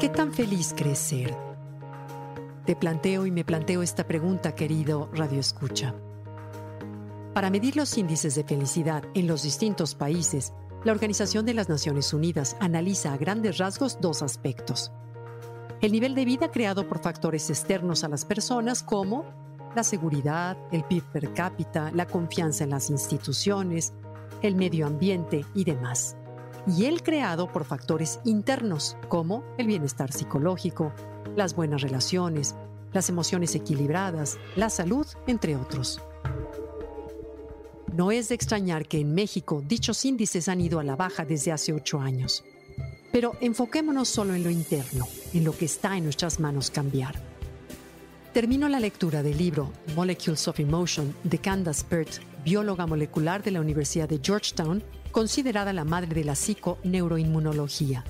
¿Qué tan feliz crees ser? Te planteo y me planteo esta pregunta, querido Radio Escucha. Para medir los índices de felicidad en los distintos países, la Organización de las Naciones Unidas analiza a grandes rasgos dos aspectos. El nivel de vida creado por factores externos a las personas como la seguridad, el PIB per cápita, la confianza en las instituciones, el medio ambiente y demás y el creado por factores internos como el bienestar psicológico, las buenas relaciones, las emociones equilibradas, la salud, entre otros. No es de extrañar que en México dichos índices han ido a la baja desde hace ocho años. Pero enfoquémonos solo en lo interno, en lo que está en nuestras manos cambiar. Termino la lectura del libro Molecules of Emotion de Candace Pert, bióloga molecular de la Universidad de Georgetown, considerada la madre de la psiconeuroinmunología,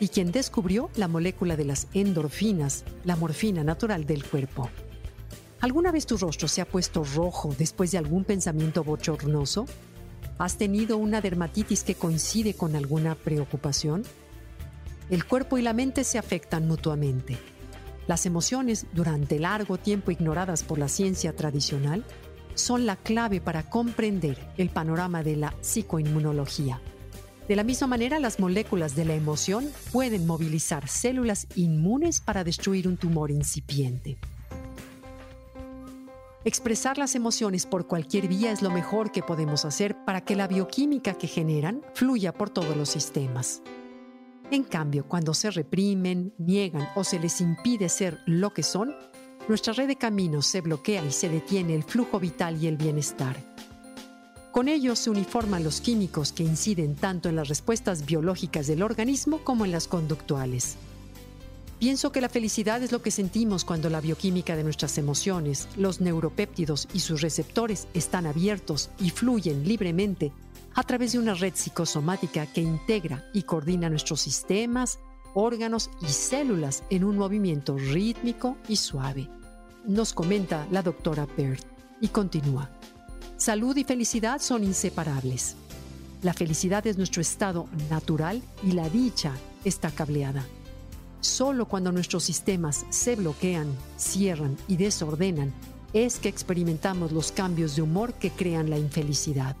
y quien descubrió la molécula de las endorfinas, la morfina natural del cuerpo. ¿Alguna vez tu rostro se ha puesto rojo después de algún pensamiento bochornoso? ¿Has tenido una dermatitis que coincide con alguna preocupación? El cuerpo y la mente se afectan mutuamente. Las emociones, durante largo tiempo ignoradas por la ciencia tradicional, son la clave para comprender el panorama de la psicoinmunología. De la misma manera, las moléculas de la emoción pueden movilizar células inmunes para destruir un tumor incipiente. Expresar las emociones por cualquier vía es lo mejor que podemos hacer para que la bioquímica que generan fluya por todos los sistemas. En cambio, cuando se reprimen, niegan o se les impide ser lo que son, nuestra red de caminos se bloquea y se detiene el flujo vital y el bienestar. Con ello se uniforman los químicos que inciden tanto en las respuestas biológicas del organismo como en las conductuales. Pienso que la felicidad es lo que sentimos cuando la bioquímica de nuestras emociones, los neuropéptidos y sus receptores están abiertos y fluyen libremente a través de una red psicosomática que integra y coordina nuestros sistemas, órganos y células en un movimiento rítmico y suave. Nos comenta la doctora Baird y continúa. Salud y felicidad son inseparables. La felicidad es nuestro estado natural y la dicha está cableada. Solo cuando nuestros sistemas se bloquean, cierran y desordenan es que experimentamos los cambios de humor que crean la infelicidad.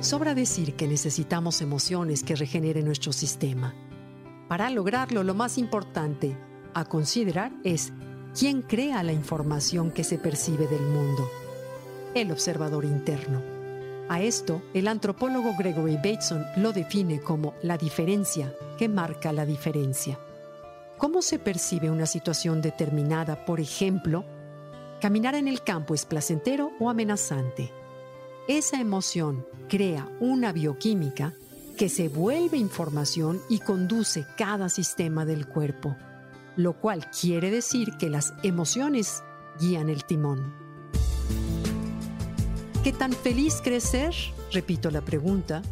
Sobra decir que necesitamos emociones que regeneren nuestro sistema. Para lograrlo, lo más importante a considerar es quién crea la información que se percibe del mundo. El observador interno. A esto, el antropólogo Gregory Bateson lo define como la diferencia que marca la diferencia. ¿Cómo se percibe una situación determinada? Por ejemplo, caminar en el campo es placentero o amenazante. Esa emoción crea una bioquímica que se vuelve información y conduce cada sistema del cuerpo, lo cual quiere decir que las emociones guían el timón. ¿Qué tan feliz crecer? Repito la pregunta.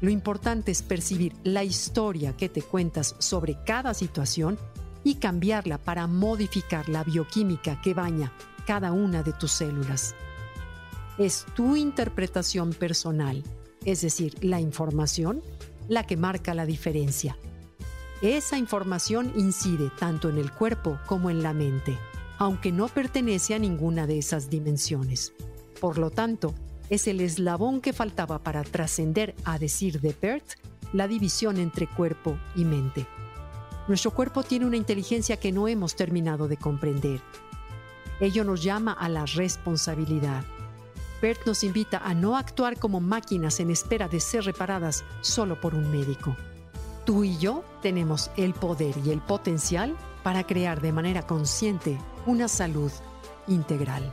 Lo importante es percibir la historia que te cuentas sobre cada situación y cambiarla para modificar la bioquímica que baña cada una de tus células es tu interpretación personal, es decir, la información, la que marca la diferencia. Esa información incide tanto en el cuerpo como en la mente, aunque no pertenece a ninguna de esas dimensiones. Por lo tanto, es el eslabón que faltaba para trascender, a decir de Perth, la división entre cuerpo y mente. Nuestro cuerpo tiene una inteligencia que no hemos terminado de comprender. Ello nos llama a la responsabilidad Bert nos invita a no actuar como máquinas en espera de ser reparadas solo por un médico. Tú y yo tenemos el poder y el potencial para crear de manera consciente una salud integral.